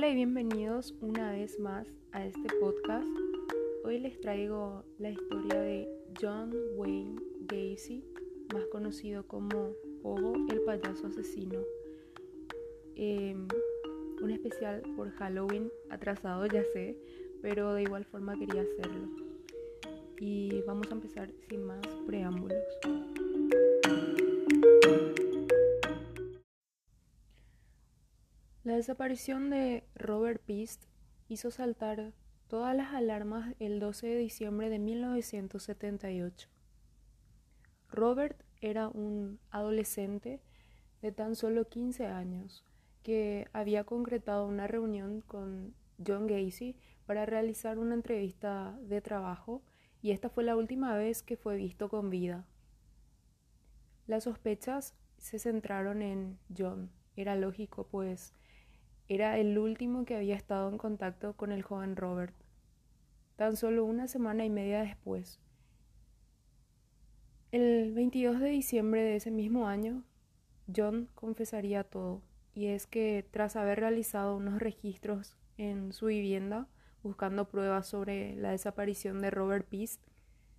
Hola y bienvenidos una vez más a este podcast. Hoy les traigo la historia de John Wayne Gacy, más conocido como Pogo el payaso asesino. Em, un especial por Halloween, atrasado ya sé, pero de igual forma quería hacerlo. Y vamos a empezar sin más preámbulos. Desaparición de Robert Pist hizo saltar todas las alarmas el 12 de diciembre de 1978. Robert era un adolescente de tan solo 15 años que había concretado una reunión con John Gacy para realizar una entrevista de trabajo y esta fue la última vez que fue visto con vida. Las sospechas se centraron en John. Era lógico, pues era el último que había estado en contacto con el joven Robert. Tan solo una semana y media después, el 22 de diciembre de ese mismo año, John confesaría todo, y es que tras haber realizado unos registros en su vivienda buscando pruebas sobre la desaparición de Robert Pist,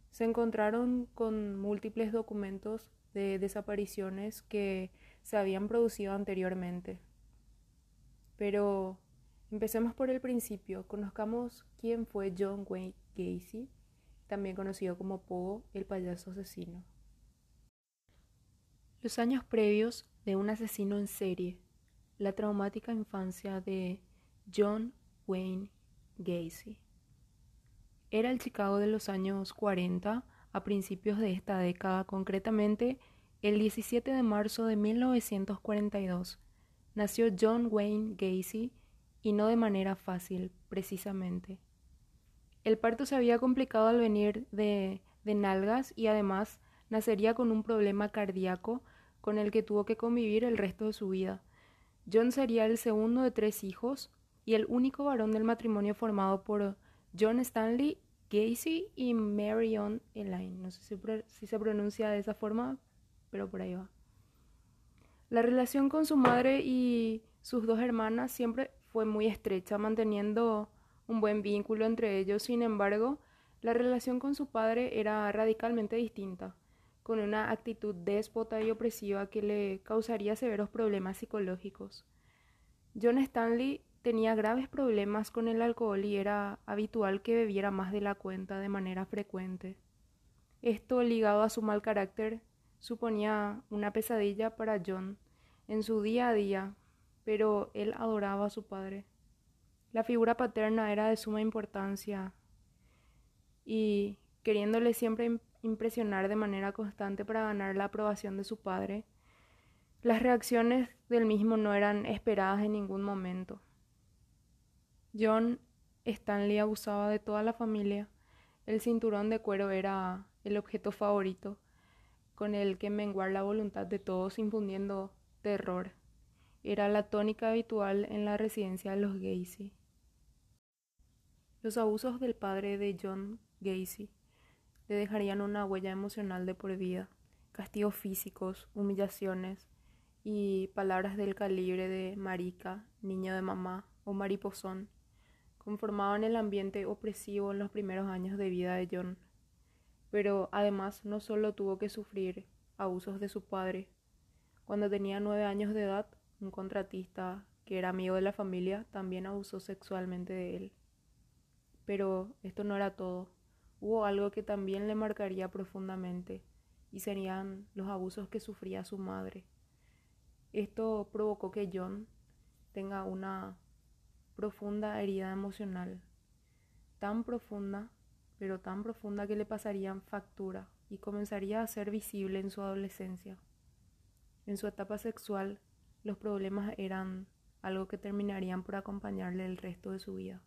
se encontraron con múltiples documentos de desapariciones que se habían producido anteriormente. Pero empecemos por el principio. Conozcamos quién fue John Wayne Gacy, también conocido como Pogo, el payaso asesino. Los años previos de un asesino en serie, la traumática infancia de John Wayne Gacy. Era el Chicago de los años 40, a principios de esta década, concretamente el 17 de marzo de 1942 nació John Wayne Gacy y no de manera fácil, precisamente. El parto se había complicado al venir de, de nalgas y además nacería con un problema cardíaco con el que tuvo que convivir el resto de su vida. John sería el segundo de tres hijos y el único varón del matrimonio formado por John Stanley Gacy y Marion Elaine. No sé si, si se pronuncia de esa forma, pero por ahí va. La relación con su madre y sus dos hermanas siempre fue muy estrecha, manteniendo un buen vínculo entre ellos. Sin embargo, la relación con su padre era radicalmente distinta, con una actitud déspota y opresiva que le causaría severos problemas psicológicos. John Stanley tenía graves problemas con el alcohol y era habitual que bebiera más de la cuenta de manera frecuente. Esto, ligado a su mal carácter, suponía una pesadilla para John en su día a día, pero él adoraba a su padre. La figura paterna era de suma importancia y queriéndole siempre impresionar de manera constante para ganar la aprobación de su padre, las reacciones del mismo no eran esperadas en ningún momento. John Stanley abusaba de toda la familia. El cinturón de cuero era el objeto favorito con el que menguar la voluntad de todos infundiendo terror. Era la tónica habitual en la residencia de los Gacy. Los abusos del padre de John Gacy le dejarían una huella emocional de por vida, castigos físicos, humillaciones y palabras del calibre de marica, niño de mamá o mariposón conformaban el ambiente opresivo en los primeros años de vida de John pero además no solo tuvo que sufrir abusos de su padre. Cuando tenía nueve años de edad, un contratista que era amigo de la familia también abusó sexualmente de él. Pero esto no era todo. Hubo algo que también le marcaría profundamente, y serían los abusos que sufría su madre. Esto provocó que John tenga una profunda herida emocional, tan profunda pero tan profunda que le pasarían factura y comenzaría a ser visible en su adolescencia. En su etapa sexual, los problemas eran algo que terminarían por acompañarle el resto de su vida.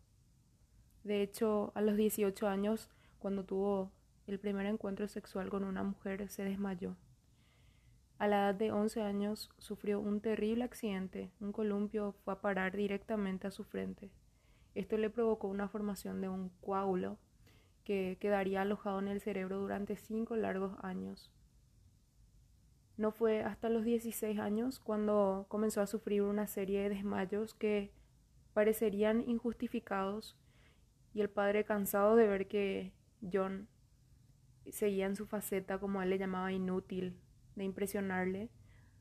De hecho, a los 18 años, cuando tuvo el primer encuentro sexual con una mujer, se desmayó. A la edad de 11 años sufrió un terrible accidente. Un columpio fue a parar directamente a su frente. Esto le provocó una formación de un coágulo que quedaría alojado en el cerebro durante cinco largos años. No fue hasta los 16 años cuando comenzó a sufrir una serie de desmayos que parecerían injustificados y el padre cansado de ver que John seguía en su faceta, como él le llamaba, inútil, de impresionarle,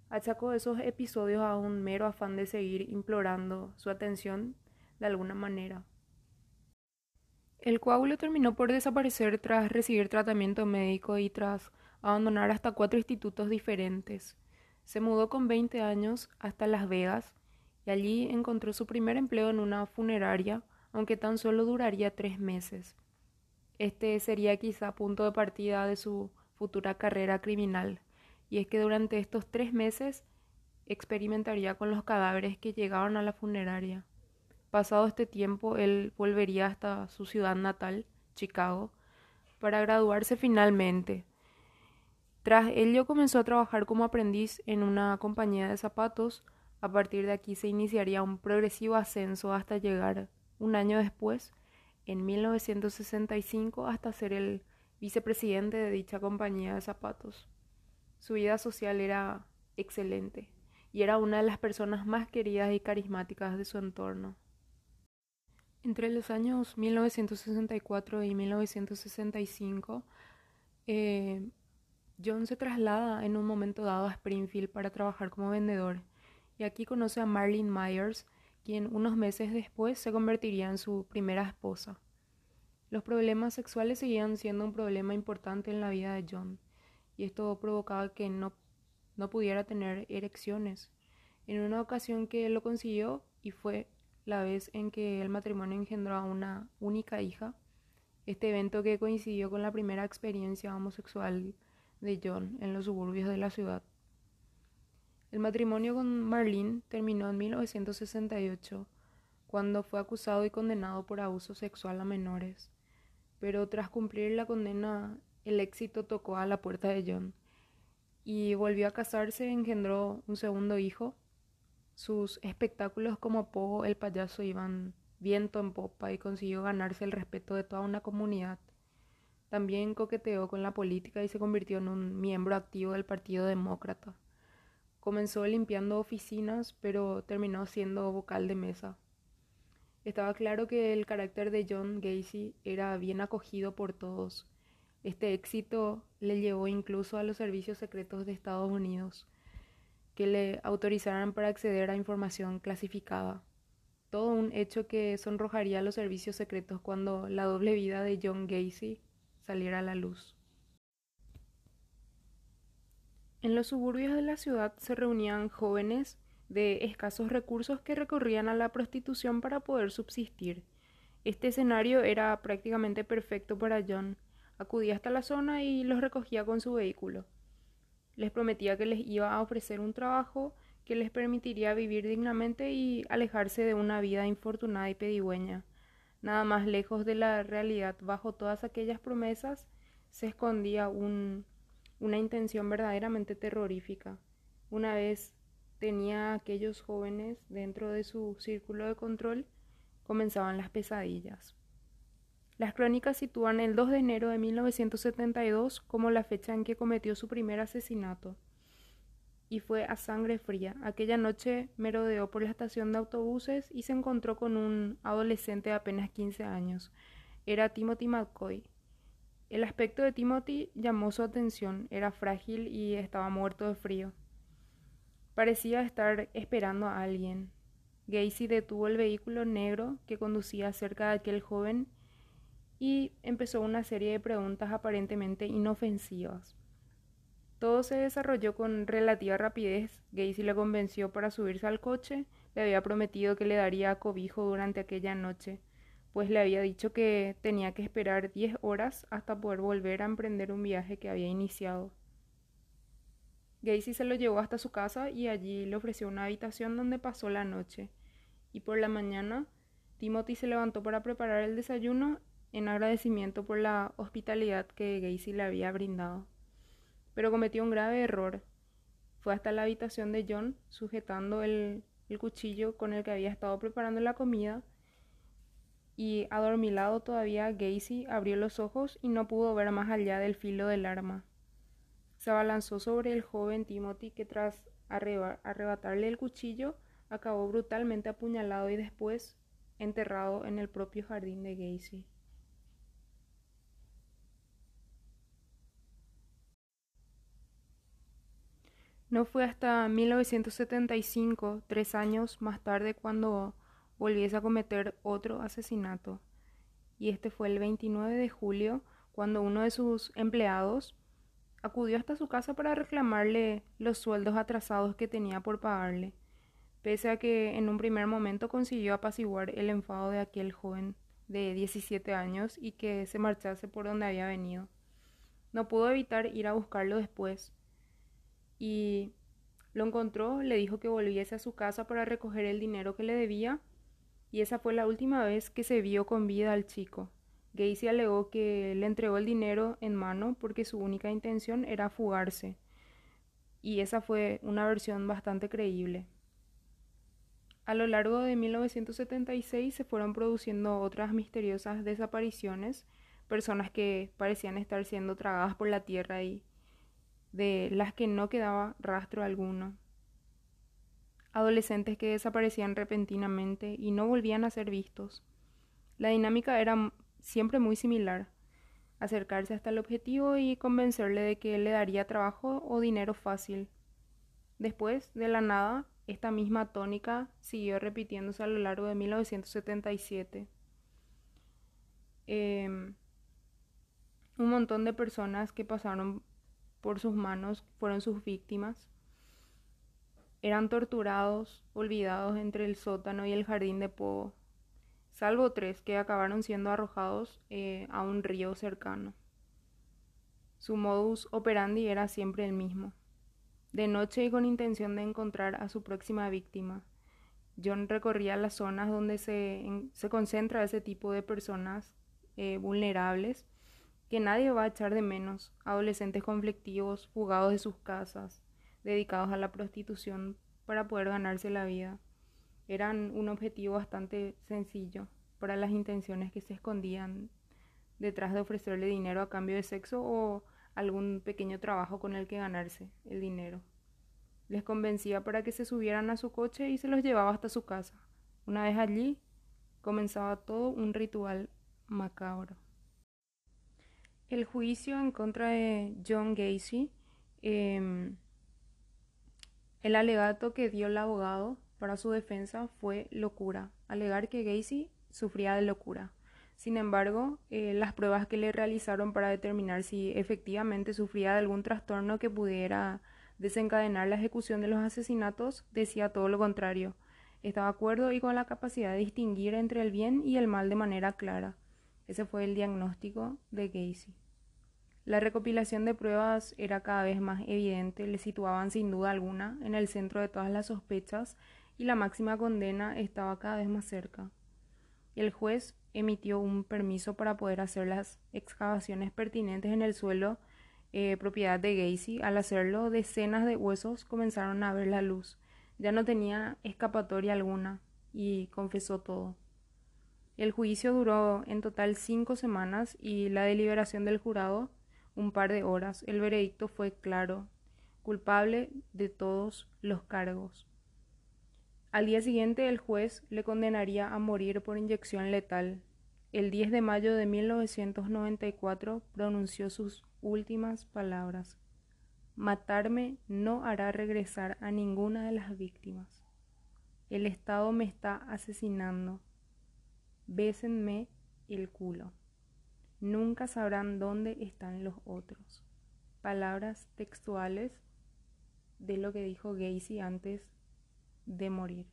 achacó esos episodios a un mero afán de seguir implorando su atención de alguna manera. El coágulo terminó por desaparecer tras recibir tratamiento médico y tras abandonar hasta cuatro institutos diferentes. Se mudó con 20 años hasta Las Vegas y allí encontró su primer empleo en una funeraria, aunque tan solo duraría tres meses. Este sería quizá punto de partida de su futura carrera criminal, y es que durante estos tres meses experimentaría con los cadáveres que llegaban a la funeraria. Pasado este tiempo, él volvería hasta su ciudad natal, Chicago, para graduarse finalmente. Tras ello comenzó a trabajar como aprendiz en una compañía de zapatos. A partir de aquí se iniciaría un progresivo ascenso hasta llegar un año después, en 1965, hasta ser el vicepresidente de dicha compañía de zapatos. Su vida social era excelente y era una de las personas más queridas y carismáticas de su entorno. Entre los años 1964 y 1965, eh, John se traslada en un momento dado a Springfield para trabajar como vendedor y aquí conoce a Marlene Myers, quien unos meses después se convertiría en su primera esposa. Los problemas sexuales seguían siendo un problema importante en la vida de John y esto provocaba que no, no pudiera tener erecciones. En una ocasión que lo consiguió y fue la vez en que el matrimonio engendró a una única hija, este evento que coincidió con la primera experiencia homosexual de John en los suburbios de la ciudad. El matrimonio con Marlene terminó en 1968, cuando fue acusado y condenado por abuso sexual a menores, pero tras cumplir la condena el éxito tocó a la puerta de John y volvió a casarse, engendró un segundo hijo sus espectáculos como Pogo el payaso iban viento en popa y consiguió ganarse el respeto de toda una comunidad. También coqueteó con la política y se convirtió en un miembro activo del Partido Demócrata. Comenzó limpiando oficinas, pero terminó siendo vocal de mesa. Estaba claro que el carácter de John Gacy era bien acogido por todos. Este éxito le llevó incluso a los servicios secretos de Estados Unidos que le autorizaran para acceder a información clasificada. Todo un hecho que sonrojaría los servicios secretos cuando la doble vida de John Gacy saliera a la luz. En los suburbios de la ciudad se reunían jóvenes de escasos recursos que recorrían a la prostitución para poder subsistir. Este escenario era prácticamente perfecto para John. Acudía hasta la zona y los recogía con su vehículo. Les prometía que les iba a ofrecer un trabajo que les permitiría vivir dignamente y alejarse de una vida infortunada y pedigüeña. Nada más lejos de la realidad, bajo todas aquellas promesas, se escondía un, una intención verdaderamente terrorífica. Una vez tenía a aquellos jóvenes dentro de su círculo de control, comenzaban las pesadillas. Las crónicas sitúan el 2 de enero de 1972 como la fecha en que cometió su primer asesinato. Y fue a sangre fría. Aquella noche merodeó por la estación de autobuses y se encontró con un adolescente de apenas 15 años. Era Timothy McCoy. El aspecto de Timothy llamó su atención. Era frágil y estaba muerto de frío. Parecía estar esperando a alguien. Gacy detuvo el vehículo negro que conducía cerca de aquel joven y empezó una serie de preguntas aparentemente inofensivas. Todo se desarrolló con relativa rapidez. Gacy le convenció para subirse al coche, le había prometido que le daría cobijo durante aquella noche, pues le había dicho que tenía que esperar diez horas hasta poder volver a emprender un viaje que había iniciado. Gacy se lo llevó hasta su casa y allí le ofreció una habitación donde pasó la noche. Y por la mañana, Timothy se levantó para preparar el desayuno en agradecimiento por la hospitalidad que Gacy le había brindado. Pero cometió un grave error. Fue hasta la habitación de John, sujetando el, cuchillo con el que había estado preparando la comida, y adormilado todavía, Gacy abrió los ojos y no pudo ver más allá del filo del arma. Se abalanzó sobre el joven Timothy que tras arrebatarle el cuchillo acabó brutalmente apuñalado y después enterrado en el propio jardín de Gacy. No fue hasta 1975, tres años más tarde, cuando volviese a cometer otro asesinato. Y este fue el 29 de julio, cuando uno de sus empleados acudió hasta su casa para reclamarle los sueldos atrasados que tenía por pagarle, pese a que en un primer momento consiguió apaciguar el enfado de aquel joven de 17 años y que se marchase por donde había venido. No pudo evitar ir a buscarlo después y lo encontró, le dijo que volviese a su casa para recoger el dinero que le debía y esa fue la última vez que se vio con vida al chico. Gacy alegó que le entregó el dinero en mano porque su única intención era fugarse y esa fue una versión bastante creíble. A lo largo de 1976 se fueron produciendo otras misteriosas desapariciones, personas que parecían estar siendo tragadas por la tierra y de las que no quedaba rastro alguno. Adolescentes que desaparecían repentinamente y no volvían a ser vistos. La dinámica era siempre muy similar. Acercarse hasta el objetivo y convencerle de que le daría trabajo o dinero fácil. Después, de la nada, esta misma tónica siguió repitiéndose a lo largo de 1977. Em, un montón de personas que pasaron por sus manos fueron sus víctimas. Eran torturados, olvidados entre el sótano y el jardín de Pogo, salvo tres que acabaron siendo arrojados eh, a un río cercano. Su modus operandi era siempre el mismo. De noche y con intención de encontrar a su próxima víctima, John recorría las zonas donde se, se concentra ese tipo de personas eh, vulnerables que nadie va a echar de menos, adolescentes conflictivos, fugados de sus casas, dedicados a la prostitución para poder ganarse la vida. Eran un objetivo bastante sencillo para las intenciones que se escondían detrás de ofrecerle dinero a cambio de sexo o algún pequeño trabajo con el que ganarse el dinero. Les convencía para que se subieran a su coche y se los llevaba hasta su casa. Una vez allí, comenzaba todo un ritual macabro. El juicio en contra de John Gacy, em, el alegato que dio el abogado para su defensa fue locura, alegar que Gacy sufría de locura. Sin embargo, eh, las pruebas que le realizaron para determinar si efectivamente sufría de algún trastorno que pudiera desencadenar la ejecución de los asesinatos decía todo lo contrario. Estaba de acuerdo y con la capacidad de distinguir entre el bien y el mal de manera clara. Ese fue el diagnóstico de Gacy. La recopilación de pruebas era cada vez más evidente, le situaban sin duda alguna en el centro de todas las sospechas y la máxima condena estaba cada vez más cerca. El juez emitió un permiso para poder hacer las excavaciones pertinentes en el suelo eh, propiedad de Gacy. Al hacerlo, decenas de huesos comenzaron a ver la luz. Ya no tenía escapatoria alguna y confesó todo. El juicio duró en total cinco semanas y la deliberación del jurado un par de horas. El veredicto fue claro, culpable de todos los cargos. Al día siguiente el juez le condenaría a morir por inyección letal. El 10 de mayo de 1994 pronunció sus últimas palabras. Matarme no hará regresar a ninguna de las víctimas. El Estado me está asesinando. Bésenme el culo. Nunca sabrán dónde están los otros. Palabras textuales de lo que dijo Gacy antes de morir.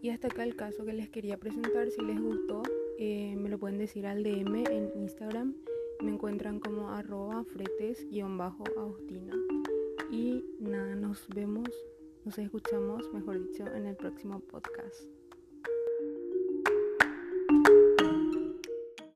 Y hasta acá el caso que les quería presentar. Si les gustó, eh, me lo pueden decir al DM en Instagram. Me encuentran como arroba fretes-agustina. Y nada, nos vemos, nos escuchamos, mejor dicho, en el próximo podcast.